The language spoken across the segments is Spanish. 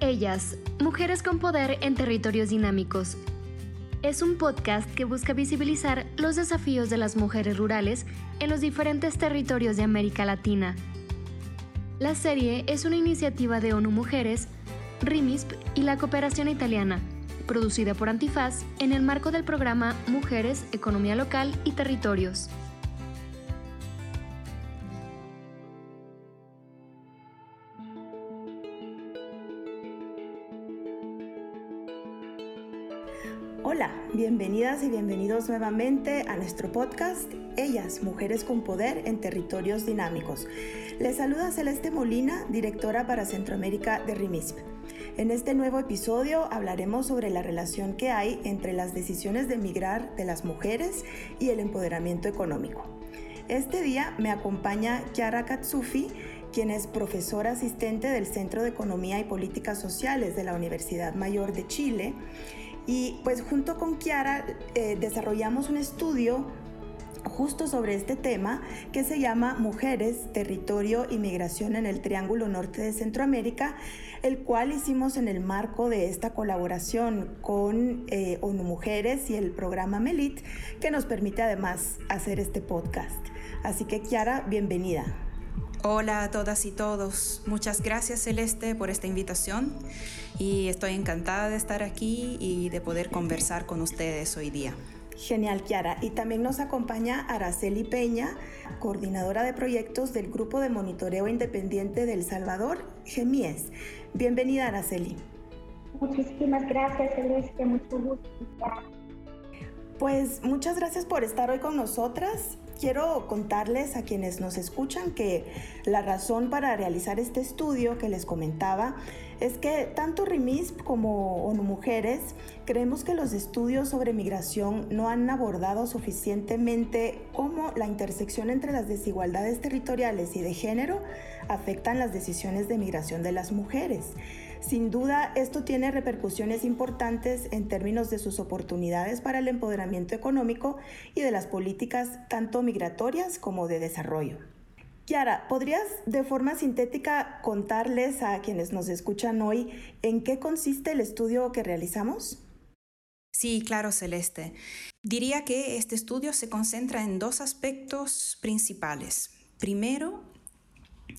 Ellas, Mujeres con Poder en Territorios Dinámicos. Es un podcast que busca visibilizar los desafíos de las mujeres rurales en los diferentes territorios de América Latina. La serie es una iniciativa de ONU Mujeres, RIMISP y la Cooperación Italiana, producida por Antifaz en el marco del programa Mujeres, Economía Local y Territorios. Bienvenidas y bienvenidos nuevamente a nuestro podcast Ellas, Mujeres con Poder en Territorios Dinámicos. Les saluda Celeste Molina, directora para Centroamérica de RIMISP. En este nuevo episodio hablaremos sobre la relación que hay entre las decisiones de emigrar de las mujeres y el empoderamiento económico. Este día me acompaña Kiara Katsufi, quien es profesora asistente del Centro de Economía y Políticas Sociales de la Universidad Mayor de Chile y pues junto con Kiara eh, desarrollamos un estudio justo sobre este tema que se llama Mujeres, Territorio y Migración en el Triángulo Norte de Centroamérica, el cual hicimos en el marco de esta colaboración con eh, ONU Mujeres y el programa MELIT, que nos permite además hacer este podcast. Así que Kiara, bienvenida. Hola a todas y todos. Muchas gracias Celeste por esta invitación y estoy encantada de estar aquí y de poder conversar con ustedes hoy día. Genial, Kiara. Y también nos acompaña Araceli Peña, coordinadora de proyectos del Grupo de Monitoreo Independiente del Salvador, GEMIES. Bienvenida, Araceli. Muchísimas gracias, Celeste. Mucho gusto. Pues muchas gracias por estar hoy con nosotras quiero contarles a quienes nos escuchan que la razón para realizar este estudio que les comentaba es que tanto RIMISP como ONU Mujeres creemos que los estudios sobre migración no han abordado suficientemente cómo la intersección entre las desigualdades territoriales y de género afectan las decisiones de migración de las mujeres. Sin duda, esto tiene repercusiones importantes en términos de sus oportunidades para el empoderamiento económico y de las políticas tanto migratorias como de desarrollo. Kiara, ¿podrías de forma sintética contarles a quienes nos escuchan hoy en qué consiste el estudio que realizamos? Sí, claro, Celeste. Diría que este estudio se concentra en dos aspectos principales. Primero,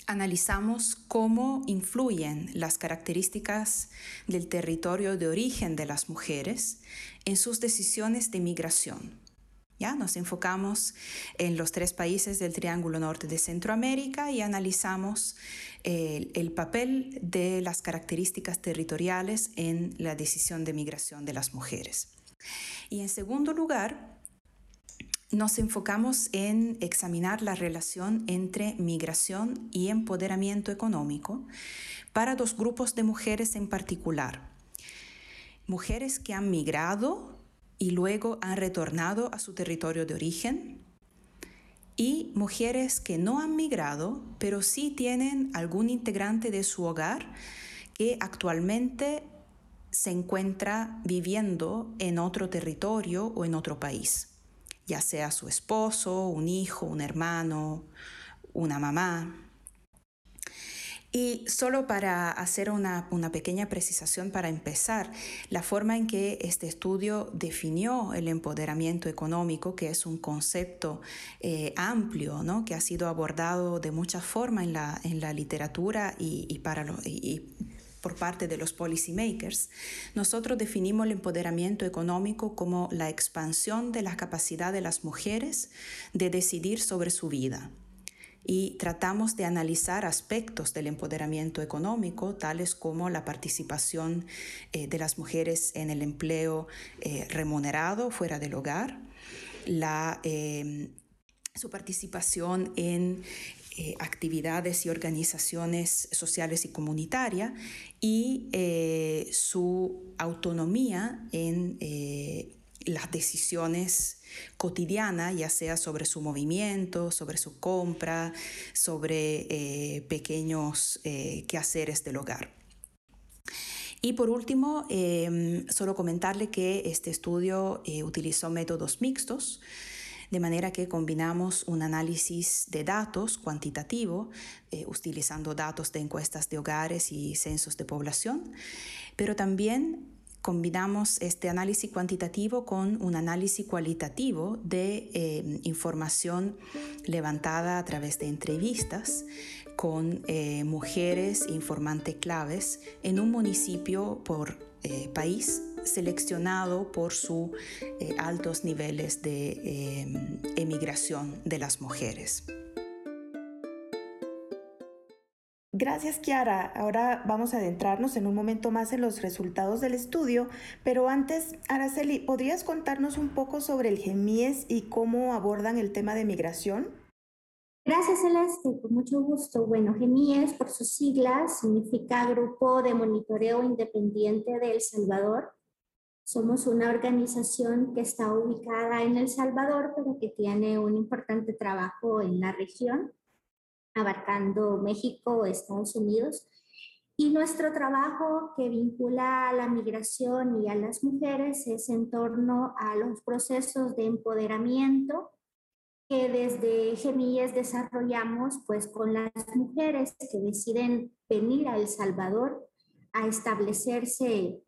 analizamos cómo influyen las características del territorio de origen de las mujeres en sus decisiones de migración. Ya nos enfocamos en los tres países del Triángulo Norte de Centroamérica y analizamos el, el, papel de las características territoriales en la decisión de migración de las mujeres. Y en segundo lugar, nos enfocamos en examinar la relación entre migración y empoderamiento económico para dos grupos de mujeres en particular. Mujeres que han migrado y luego han retornado a su territorio de origen y mujeres que no han migrado, pero sí tienen algún integrante de su hogar que actualmente se encuentra viviendo en otro territorio o en otro país ya sea su esposo, un hijo, un hermano, una mamá. Y solo para hacer una, pequeña precisación para empezar, la forma en que este estudio definió el empoderamiento económico, que es un concepto eh, amplio, ¿no? que ha sido abordado de muchas formas en la, en la literatura y, para lo, y por parte de los policymakers, nosotros definimos el empoderamiento económico como la expansión de la capacidad de las mujeres de decidir sobre su vida. Y tratamos de analizar aspectos del empoderamiento económico, tales como la participación eh, de las mujeres en el empleo eh, remunerado fuera del hogar, la eh, su participación en eh, actividades y organizaciones sociales y comunitarias y eh, su autonomía en eh, las decisiones cotidianas, ya sea sobre su movimiento, sobre su compra, sobre pequeños quehaceres del hogar. Y por último, solo comentarle que este estudio utilizó métodos mixtos de manera que combinamos un análisis de datos cuantitativo, eh, utilizando datos de encuestas de hogares y censos de población, pero también combinamos este análisis cuantitativo con un análisis cualitativo de eh, información levantada a través de entrevistas con eh, mujeres informantes claves en un municipio por país seleccionado por sus altos niveles de emigración de las mujeres. Gracias, Kiara. Ahora vamos a adentrarnos en un momento más en los resultados del estudio, pero antes, Araceli, ¿podrías contarnos un poco sobre el GEMIES y cómo abordan el tema de migración? Gracias, Celeste, con mucho gusto. Bueno, GEMIES, por sus siglas, significa Grupo de Monitoreo Independiente de El Salvador. Somos una organización que está ubicada en El Salvador, pero que tiene un importante trabajo en la región abarcando México, Estados Unidos. Y nuestro trabajo que vincula a la migración y a las mujeres es en torno a los procesos de empoderamiento que desde Gemillas desarrollamos pues con las mujeres que deciden venir a El Salvador a establecerse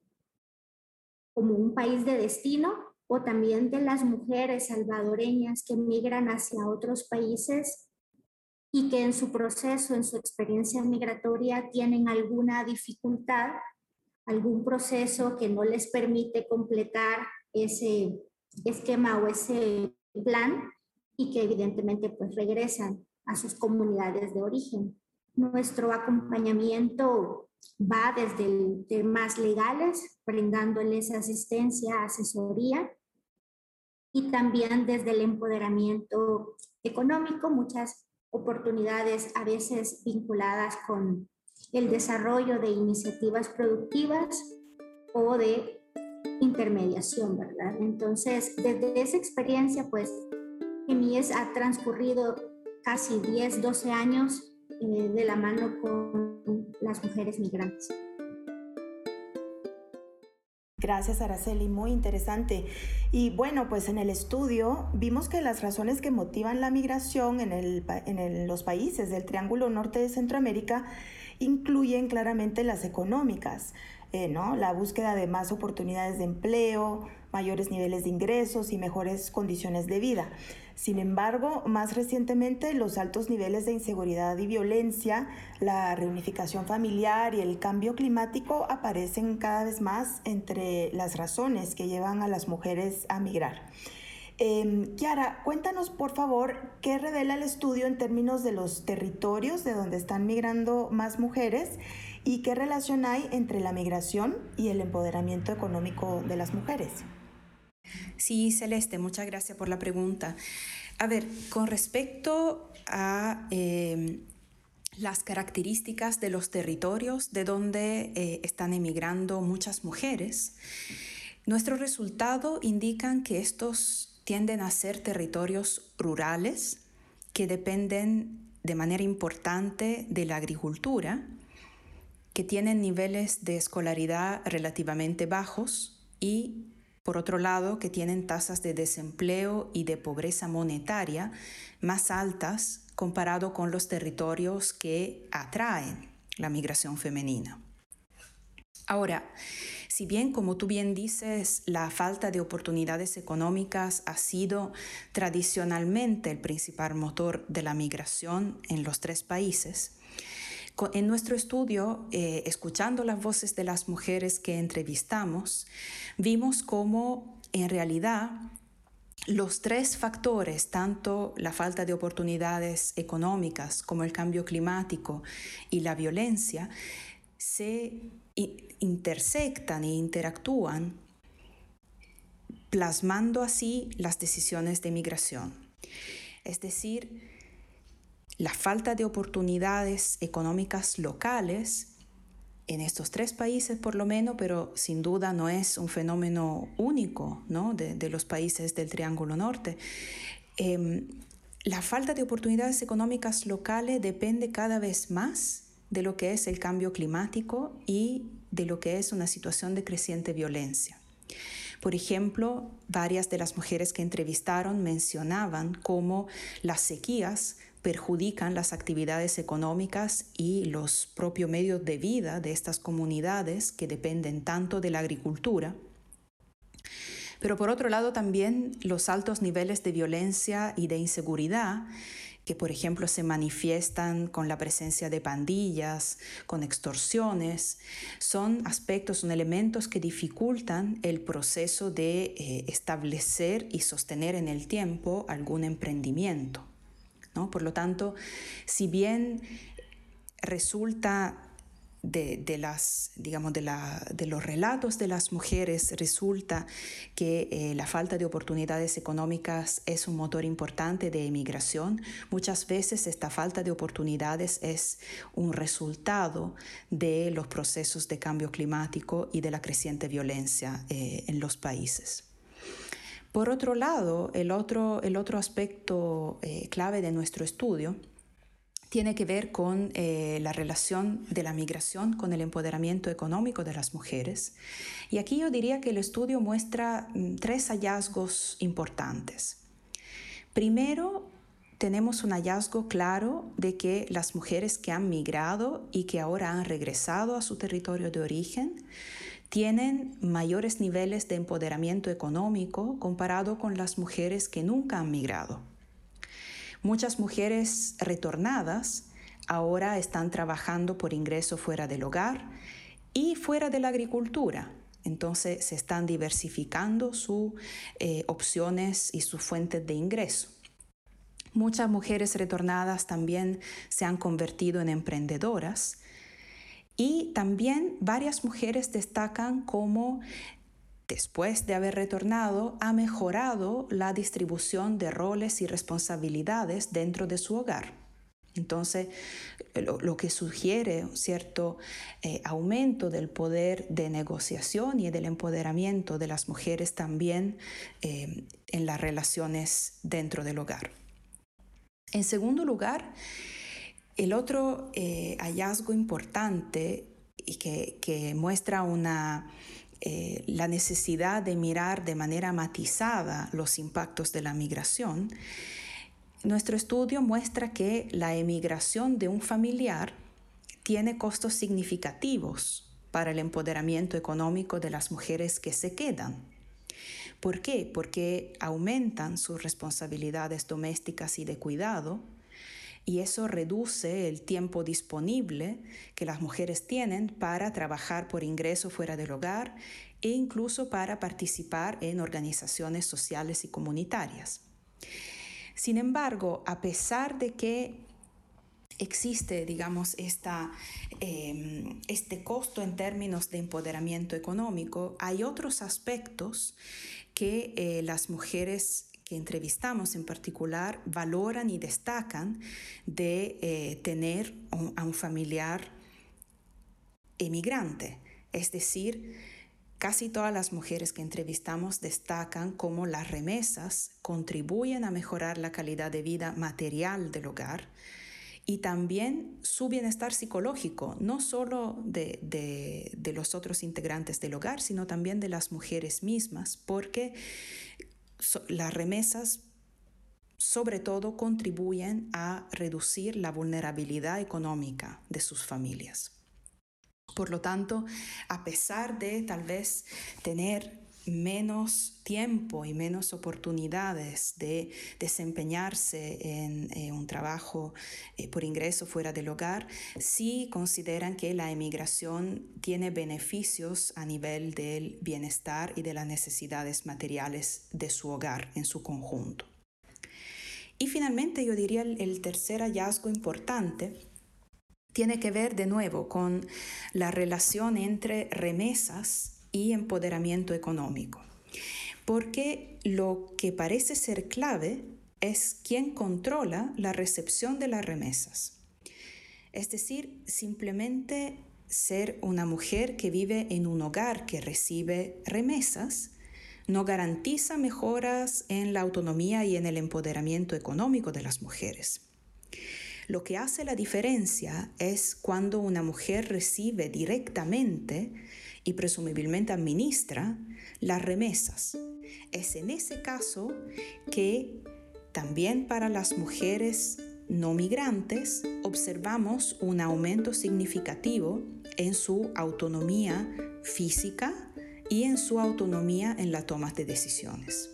como un país de destino o también de las mujeres salvadoreñas que migran hacia otros países y que en su proceso, en su experiencia migratoria, tienen alguna dificultad, algún proceso que no les permite completar ese esquema o ese plan y que evidentemente pues regresan a sus comunidades de origen. Nuestro acompañamiento va desde temas legales, brindándoles asistencia, asesoría, y también desde el empoderamiento económico. Muchas oportunidades a veces vinculadas con el desarrollo de iniciativas productivas o de intermediación, ¿verdad? Entonces, desde esa experiencia, pues, EMIES ha transcurrido casi 10, 12 años eh, de la mano con las mujeres migrantes. Gracias, Araceli, muy interesante. Y bueno, pues en el estudio vimos que las razones que motivan la migración en, los países del Triángulo Norte de Centroamérica incluyen claramente las económicas, eh, ¿no? La búsqueda de más oportunidades de empleo, mayores niveles de ingresos y mejores condiciones de vida. Sin embargo, más recientemente los altos niveles de inseguridad y violencia, la reunificación familiar y el cambio climático aparecen cada vez más entre las razones que llevan a las mujeres a migrar. Eh, Kiara, cuéntanos por favor qué revela el estudio en términos de los territorios de donde están migrando más mujeres y qué relación hay entre la migración y el empoderamiento económico de las mujeres. Sí, Celeste, muchas gracias por la pregunta. A ver, con respecto a em, las características de los territorios de donde eh, están emigrando muchas mujeres, nuestros resultados indican que estos tienden a ser territorios rurales que dependen de manera importante de la agricultura, que tienen niveles de escolaridad relativamente bajos y por otro lado, que tienen tasas de desempleo y de pobreza monetaria más altas comparado con los territorios que atraen la migración femenina. Ahora, si bien, como tú bien dices, la falta de oportunidades económicas ha sido tradicionalmente el principal motor de la migración en los tres países, en nuestro estudio, eh, escuchando las voces de las mujeres que entrevistamos, vimos cómo en realidad los tres factores, tanto la falta de oportunidades económicas como el cambio climático y la violencia, se intersectan e interactúan, plasmando así las decisiones de migración. Es decir, la falta de oportunidades económicas locales en estos tres países por lo menos, pero sin duda no es un fenómeno único ¿no? de, los países del Triángulo Norte. Em, la falta de oportunidades económicas locales depende cada vez más de lo que es el cambio climático y de lo que es una situación de creciente violencia. Por ejemplo, varias de las mujeres que entrevistaron mencionaban cómo las sequías perjudican las actividades económicas y los propios medios de vida de estas comunidades que dependen tanto de la agricultura. Pero por otro lado también los altos niveles de violencia y de inseguridad que por ejemplo se manifiestan con la presencia de pandillas, con extorsiones, son aspectos, son elementos que dificultan el proceso de eh, establecer y sostener en el tiempo algún emprendimiento. Por lo tanto, si bien resulta de, las, digamos, de, los relatos de las mujeres resulta que eh, la falta de oportunidades económicas es un motor importante de emigración. Muchas veces esta falta de oportunidades es un resultado de los procesos de cambio climático y de la creciente violencia eh, en los países. Por otro lado, el otro, el otro aspecto eh, clave de nuestro estudio tiene que ver con eh, la relación de la migración con el empoderamiento económico de las mujeres. Y aquí yo diría que el estudio muestra mm, tres hallazgos importantes. Primero, tenemos un hallazgo claro de que las mujeres que han migrado y que ahora han regresado a su territorio de origen tienen mayores niveles de empoderamiento económico comparado con las mujeres que nunca han migrado. Muchas mujeres retornadas ahora están trabajando por ingreso fuera del hogar y fuera de la agricultura. Entonces se están diversificando sus eh, opciones y sus fuentes de ingreso. Muchas mujeres retornadas también se han convertido en emprendedoras y también varias mujeres destacan como después de haber retornado, ha mejorado la distribución de roles y responsabilidades dentro de su hogar. Entonces, lo, que sugiere un cierto eh, aumento del poder de negociación y del empoderamiento de las mujeres también eh, en las relaciones dentro del hogar. En segundo lugar, el otro eh, hallazgo importante y que muestra eh, la necesidad de mirar de manera matizada los impactos de la migración, nuestro estudio muestra que la emigración de un familiar tiene costos significativos para el empoderamiento económico de las mujeres que se quedan. ¿Por qué? Porque aumentan sus responsabilidades domésticas y de cuidado, y eso reduce el tiempo disponible que las mujeres tienen para trabajar por ingreso fuera del hogar e incluso para participar en organizaciones sociales y comunitarias. Sin embargo, a pesar de que existe, digamos, esta, em, este costo en términos de empoderamiento económico, hay otros aspectos que eh, las mujeres que entrevistamos en particular valoran y destacan de eh, tener a un familiar emigrante. Es decir, casi todas las mujeres que entrevistamos destacan cómo las remesas contribuyen a mejorar la calidad de vida material del hogar y también su bienestar psicológico, no solo de, de los otros integrantes del hogar, sino también de las mujeres mismas, porque las remesas sobre todo contribuyen a reducir la vulnerabilidad económica de sus familias. Por lo tanto, a pesar de tal vez tener menos tiempo y menos oportunidades de desempeñarse en eh, un trabajo eh, por ingreso fuera del hogar, sí consideran que la emigración tiene beneficios a nivel del bienestar y de las necesidades materiales de su hogar en su conjunto. Y finalmente yo diría el tercer hallazgo importante tiene que ver de nuevo con la relación entre remesas y empoderamiento económico. Porque lo que parece ser clave es quién controla la recepción de las remesas. Es decir, simplemente ser una mujer que vive en un hogar que recibe remesas no garantiza mejoras en la autonomía y en el empoderamiento económico de las mujeres. Lo que hace la diferencia es cuando una mujer recibe directamente y presumiblemente administra las remesas. Es en ese caso que también para las mujeres no migrantes observamos un aumento significativo en su autonomía física y en su autonomía en la toma de decisiones.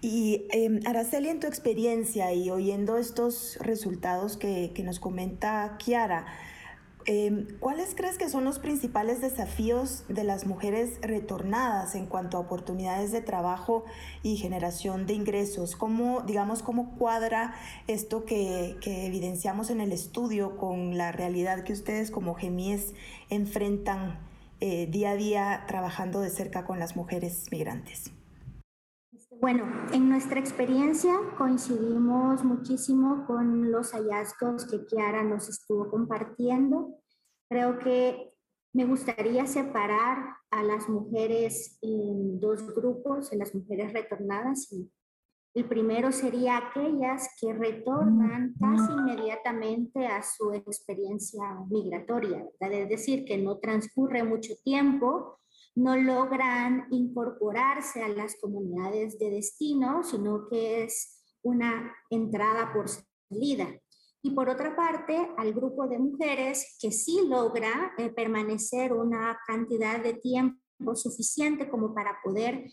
Y eh, Araceli, en tu experiencia y oyendo estos resultados que, que nos comenta Kiara, Em, ¿Cuáles crees que son los principales desafíos de las mujeres retornadas en cuanto a oportunidades de trabajo y generación de ingresos? ¿Cómo, digamos, cómo cuadra esto que, evidenciamos en el estudio con la realidad que ustedes como GEMIES enfrentan eh, día a día trabajando de cerca con las mujeres migrantes? Bueno, en nuestra experiencia coincidimos muchísimo con los hallazgos que Kiara nos estuvo compartiendo. Creo que me gustaría separar a las mujeres en dos grupos, en las mujeres retornadas. Y el primero sería aquellas que retornan casi inmediatamente a su experiencia migratoria, es decir, que no transcurre mucho tiempo no logran incorporarse a las comunidades de destino, sino que es una entrada por salida. Y por otra parte, al grupo de mujeres que sí logra eh, permanecer una cantidad de tiempo suficiente como para poder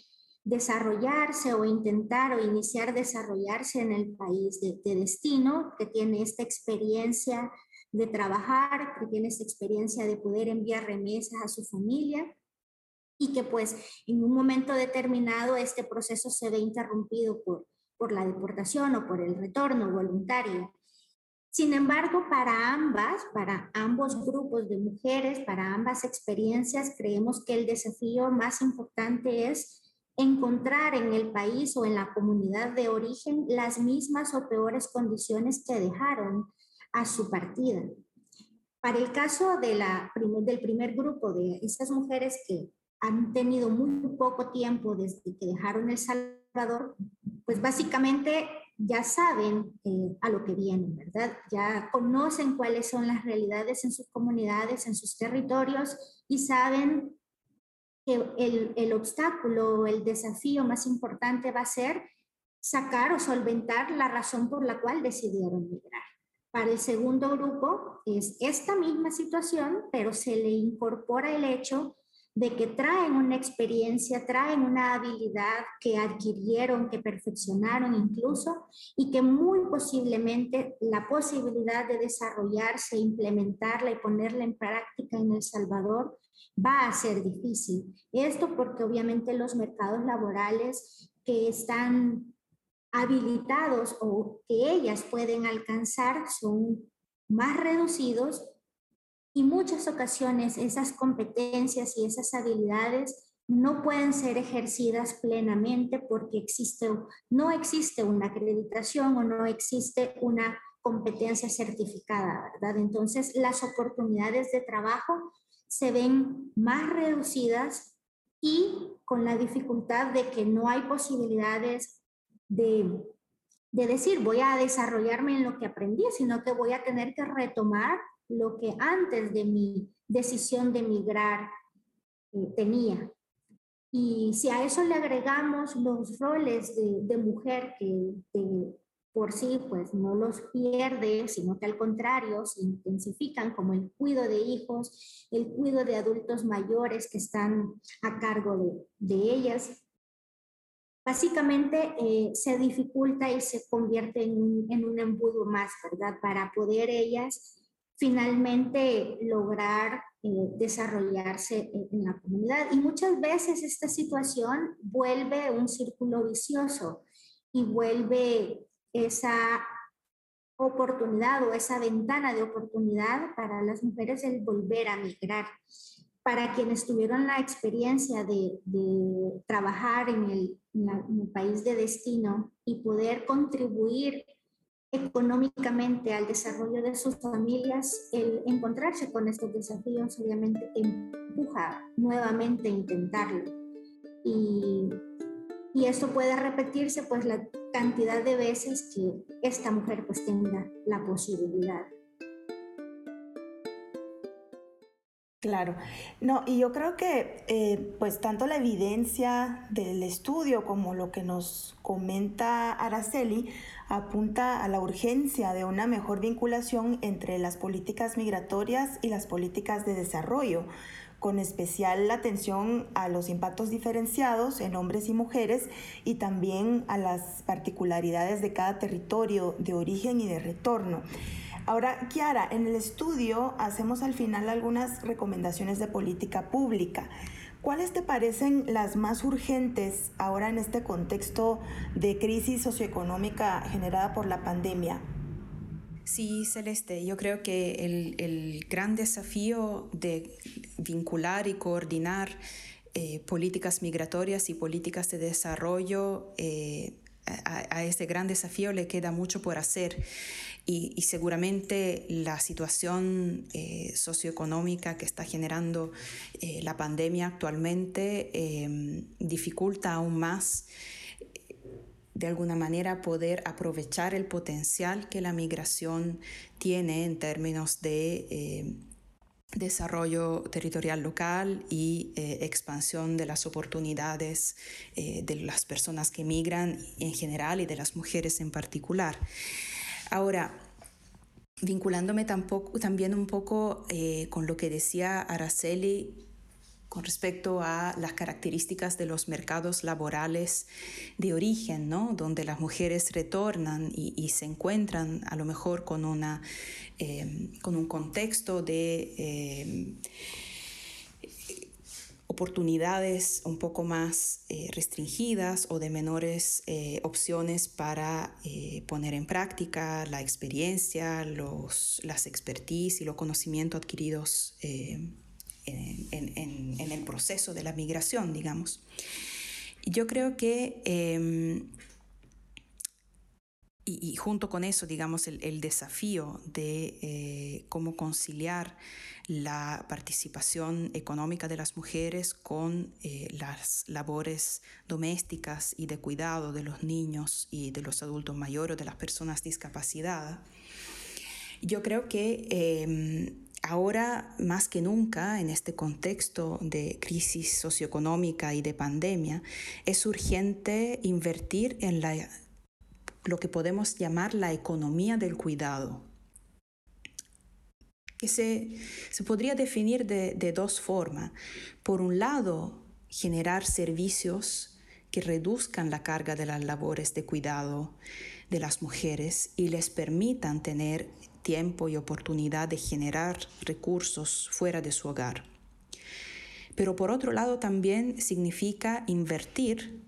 desarrollarse o intentar o iniciar desarrollarse en el país de, de, destino, que tiene esta experiencia de trabajar, que tiene esta experiencia de poder enviar remesas a su familia y que pues en un momento determinado este proceso se ve interrumpido por, por la deportación o por el retorno voluntario. Sin embargo, para ambas, para ambos grupos de mujeres, para ambas experiencias, creemos que el desafío más importante es encontrar en el país o en la comunidad de origen las mismas o peores condiciones que dejaron a su partida. Para el caso del primer grupo de estas mujeres que han tenido muy poco tiempo desde que dejaron El Salvador, pues básicamente ya saben eh, a lo que vienen, ¿verdad? Ya conocen cuáles son las realidades en sus comunidades, en sus territorios y saben que el, el obstáculo, el desafío más importante va a ser sacar o solventar la razón por la cual decidieron migrar. Para el segundo grupo es esta misma situación, pero se le incorpora el hecho de que traen una experiencia, traen una habilidad que adquirieron, que perfeccionaron incluso, y que muy posiblemente la posibilidad de desarrollarse, implementarla y ponerla en práctica en El Salvador va a ser difícil. Esto porque obviamente los mercados laborales que están habilitados o que ellas pueden alcanzar son más reducidos y muchas ocasiones esas competencias y esas habilidades no pueden ser ejercidas plenamente porque existe, no existe una acreditación o no existe una competencia certificada, ¿verdad? Entonces las oportunidades de trabajo se ven más reducidas y con la dificultad de que no hay posibilidades de, de decir voy a desarrollarme en lo que aprendí, sino que voy a tener que retomar lo que antes de mi decisión de migrar eh, tenía. Y si a eso le agregamos los roles de, mujer que por sí pues no los pierde, sino que al contrario se intensifican como el cuidado de hijos, el cuidado de adultos mayores que están a cargo de, ellas, básicamente eh, se dificulta y se convierte en, en, un embudo más, ¿verdad? Para poder ellas finalmente lograr eh, desarrollarse en la comunidad. Y muchas veces esta situación vuelve un círculo vicioso y vuelve esa oportunidad o esa ventana de oportunidad para las mujeres el volver a migrar. Para quienes tuvieron la experiencia de, trabajar en el, en el país de destino y poder contribuir económicamente al desarrollo de sus familias, el encontrarse con estos desafíos obviamente empuja nuevamente a intentarlo. Y, y esto puede repetirse pues la cantidad de veces que esta mujer pues tenga la posibilidad. Claro, no, y yo creo que eh, pues tanto la evidencia del estudio como lo que nos comenta Araceli apunta a la urgencia de una mejor vinculación entre las políticas migratorias y las políticas de desarrollo, con especial atención a los impactos diferenciados en hombres y mujeres y también a las particularidades de cada territorio de origen y de retorno. Ahora, Kiara, en el estudio hacemos al final algunas recomendaciones de política pública. ¿Cuáles te parecen las más urgentes ahora en este contexto de crisis socioeconómica generada por la pandemia? Sí, Celeste, yo creo que el, gran desafío de vincular y coordinar eh, políticas migratorias y políticas de desarrollo eh, a, este gran desafío le queda mucho por hacer. Y, seguramente la situación eh, socioeconómica que está generando eh, la pandemia actualmente em, dificulta aún más de alguna manera poder aprovechar el potencial que la migración tiene en términos de em, desarrollo territorial local y eh, expansión de las oportunidades eh, de las personas que migran en general y de las mujeres en particular. Ahora, vinculándome también un poco eh, con lo que decía Araceli con respecto a las características de los mercados laborales de origen, ¿no? donde las mujeres retornan y, se encuentran a lo mejor con, una, eh, con un contexto de eh, oportunidades un poco más eh, restringidas o de menores opciones para poner en práctica la experiencia, los, las expertise y los conocimientos adquiridos en, el proceso de la migración, digamos. Yo creo que, em, y, junto con eso, digamos, el, desafío de eh, cómo conciliar la participación económica de las mujeres con eh, las labores domésticas y de cuidado de los niños y de los adultos mayores o de las personas discapacitadas. Yo creo que em, Ahora, más que nunca, en este contexto de crisis socioeconómica y de pandemia, es urgente invertir en la, lo que podemos llamar la economía del cuidado, que se, podría definir de, de dos formas. Por un lado, generar servicios que reduzcan la carga de las labores de cuidado de las mujeres y les permitan tener tiempo y oportunidad de generar recursos fuera de su hogar. Pero por otro lado también significa invertir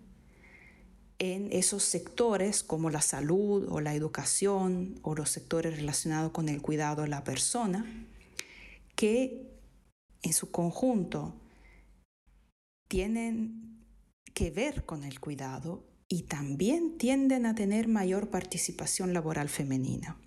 en esos sectores como la salud o la educación o los sectores relacionados con el cuidado de la persona, que en su conjunto tienen que ver con el cuidado y también tienden a tener mayor participación laboral femenina.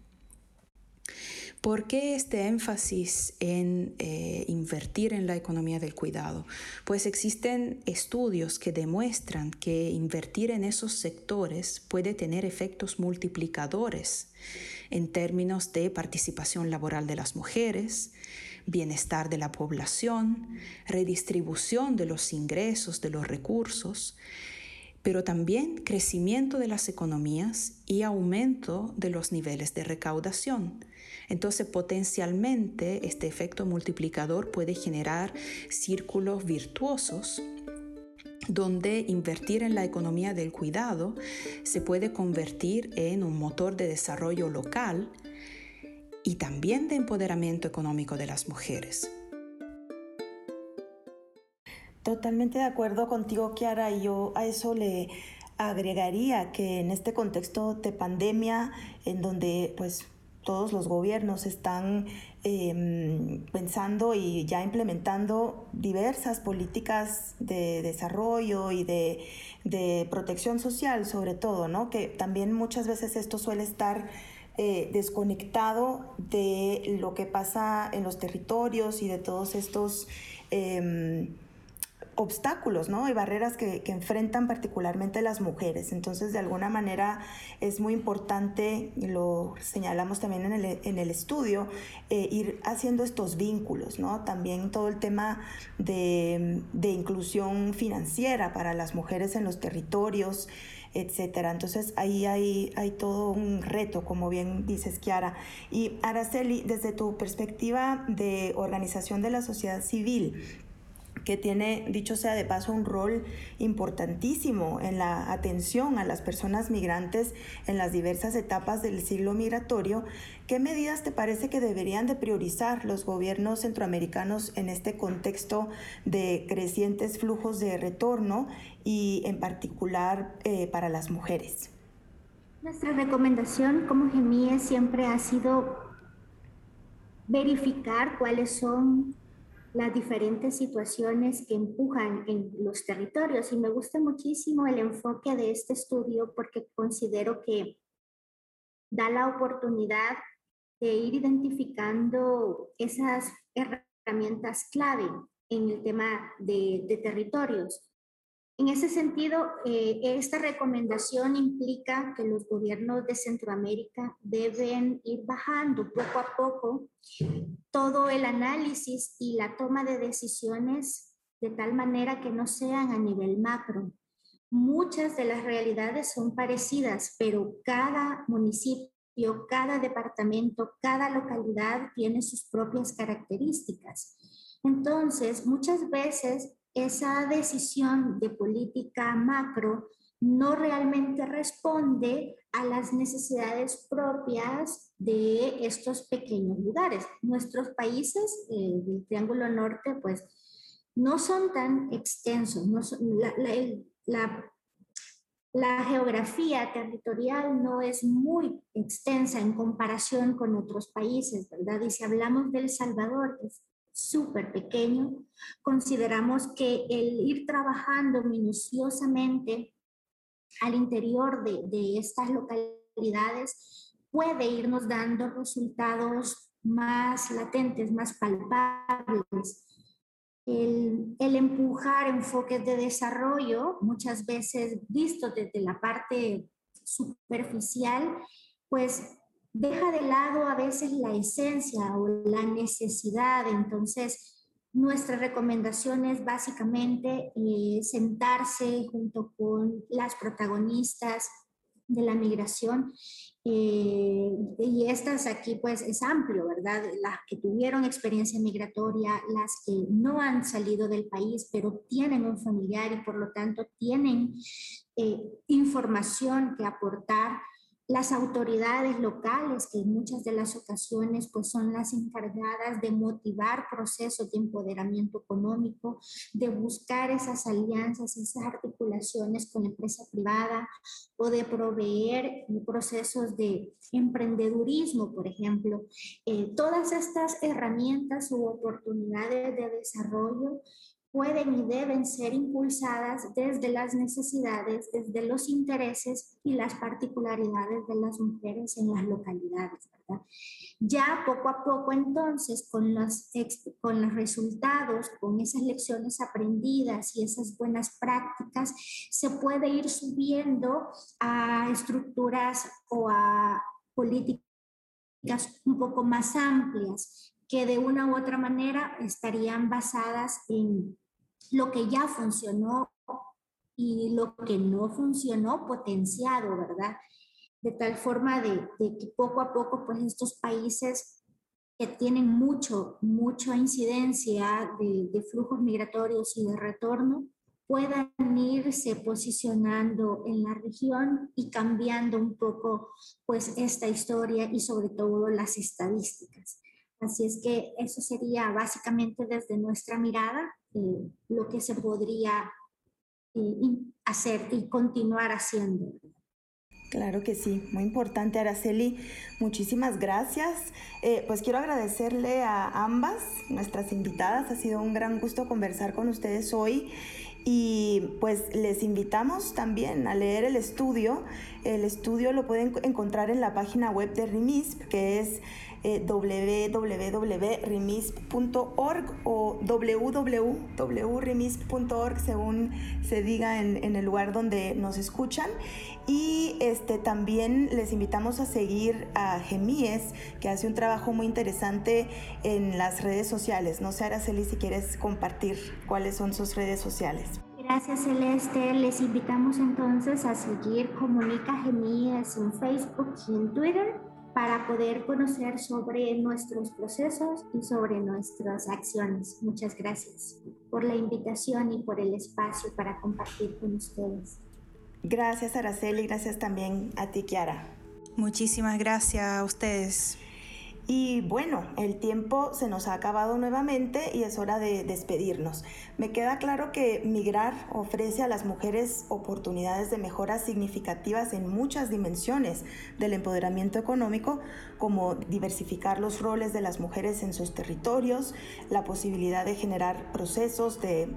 ¿Por qué este énfasis en eh, invertir en la economía del cuidado? Pues existen estudios que demuestran que invertir en esos sectores puede tener efectos multiplicadores en términos de participación laboral de las mujeres, bienestar de la población, redistribución de los ingresos, de los recursos, pero también crecimiento de las economías y aumento de los niveles de recaudación. Entonces, potencialmente, este efecto multiplicador puede generar círculos virtuosos donde invertir en la economía del cuidado se puede convertir en un motor de desarrollo local y también de empoderamiento económico de las mujeres. Totalmente de acuerdo contigo, Kiara, y yo a eso le agregaría que en este contexto de pandemia, en donde pues todos los gobiernos están em, pensando y ya implementando diversas políticas de desarrollo y de, protección social, sobre todo, ¿no? Que también muchas veces esto suele estar eh, desconectado de lo que pasa en los territorios y de todos estos em, obstáculos ¿no? y barreras que, enfrentan particularmente las mujeres. Entonces, de alguna manera es muy importante, y lo señalamos también en el, en el estudio, eh, ir haciendo estos vínculos, ¿no? También todo el tema de, de inclusión financiera para las mujeres en los territorios etcétera. Entonces ahí hay, hay todo un reto, como bien dices, Kiara. Y Araceli, desde tu perspectiva de organización de la sociedad civil, que tiene, dicho sea de paso, un rol importantísimo en la atención a las personas migrantes en las diversas etapas del siglo migratorio. ¿Qué medidas te parece que deberían de priorizar los gobiernos centroamericanos en este contexto de crecientes flujos de retorno y en particular eh, para las mujeres? Nuestra recomendación como GEMIE siempre ha sido verificar cuáles son las diferentes situaciones que empujan en los territorios. Y me gusta muchísimo el enfoque de este estudio porque considero que da la oportunidad de ir identificando esas herramientas clave en el tema de, de territorios. En ese sentido, eh, esta recomendación implica que los gobiernos de Centroamérica deben ir bajando poco a poco todo el análisis y la toma de decisiones de tal manera que no sean a nivel macro. Muchas de las realidades son parecidas, pero cada municipio, cada departamento, cada localidad tiene sus propias características. Entonces, muchas veces esa decisión de política macro no realmente responde a las necesidades propias de estos pequeños lugares. Nuestros países eh, del Triángulo Norte, pues, no son tan extensos. la, geografía territorial no es muy extensa en comparación con otros países, ¿verdad? Y si hablamos del Salvador, es súper pequeño, consideramos que el ir trabajando minuciosamente al interior de, de estas localidades puede irnos dando resultados más latentes, más palpables. El, el, empujar enfoques de desarrollo, muchas veces visto desde la parte superficial, pues deja de lado a veces la esencia o la necesidad. Entonces, nuestra recomendación es básicamente eh, sentarse junto con las protagonistas de la migración. Eh, y estas aquí pues es amplio, ¿verdad? Las que tuvieron experiencia migratoria, las que no han salido del país, pero tienen un familiar y por lo tanto tienen eh, información que aportar las autoridades locales, que en muchas de las ocasiones pues, son las encargadas de motivar procesos de empoderamiento económico, de buscar esas alianzas, esas articulaciones con la empresa privada o de proveer procesos de emprendedurismo, por ejemplo. Eh, todas estas herramientas u oportunidades de desarrollo pueden y deben ser impulsadas desde las necesidades, desde los intereses y las particularidades de las mujeres en las localidades. ¿verdad? Ya poco a poco entonces, con los, con los resultados, con esas lecciones aprendidas y esas buenas prácticas, se puede ir subiendo a estructuras o a políticas un poco más amplias que de una u otra manera estarían basadas en lo que ya funcionó y lo que no funcionó potenciado, ¿verdad? De tal forma de, que poco a poco, pues estos países que tienen mucho, mucha incidencia de, de flujos migratorios y de retorno, puedan irse posicionando en la región y cambiando un poco pues esta historia y sobre todo las estadísticas. Así es que eso sería básicamente desde nuestra mirada eh, lo que se podría eh, hacer y continuar haciendo. Claro que sí, muy importante Araceli. Muchísimas gracias. Eh, pues quiero agradecerle a ambas, nuestras invitadas. Ha sido un gran gusto conversar con ustedes hoy. Y pues les invitamos también a leer el estudio. El estudio lo pueden encontrar en la página web de RIMISP, que es eh, o www.rimisp.org según se diga en, el lugar donde nos escuchan. Y este, también les invitamos a seguir a Gemies, que hace un trabajo muy interesante en las redes sociales. No sé, Araceli, si quieres compartir cuáles son sus redes sociales. Gracias Celeste. Les invitamos entonces a seguir Comunica Gemíes en Facebook y en Twitter para poder conocer sobre nuestros procesos y sobre nuestras acciones. Muchas gracias por la invitación y por el espacio para compartir con ustedes. Gracias Araceli, gracias también a ti Kiara. Muchísimas gracias a ustedes. Y bueno, el tiempo se nos ha acabado nuevamente y es hora de despedirnos. Me queda claro que migrar ofrece a las mujeres oportunidades de mejoras significativas en muchas dimensiones del empoderamiento económico, como diversificar los roles de las mujeres en sus territorios, la posibilidad de generar procesos de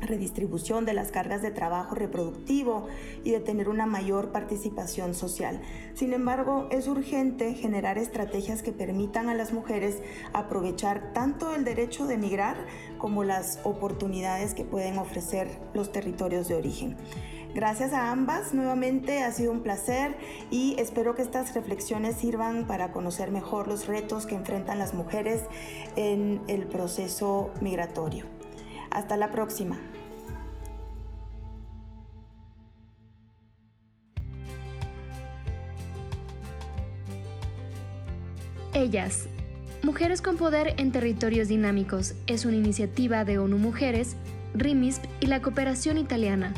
redistribución de las cargas de trabajo reproductivo y de tener una mayor participación social. Sin embargo, es urgente generar estrategias que permitan a las mujeres aprovechar tanto el derecho de emigrar como las oportunidades que pueden ofrecer los territorios de origen. Gracias a ambas, nuevamente ha sido un placer y espero que estas reflexiones sirvan para conocer mejor los retos que enfrentan las mujeres en el proceso migratorio. Hasta la próxima. Ellas. Mujeres con Poder en Territorios Dinámicos es una iniciativa de ONU Mujeres, RIMISP y la Cooperación Italiana,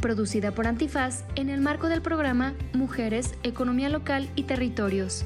producida por Antifaz en el marco del programa Mujeres, Economía Local y Territorios.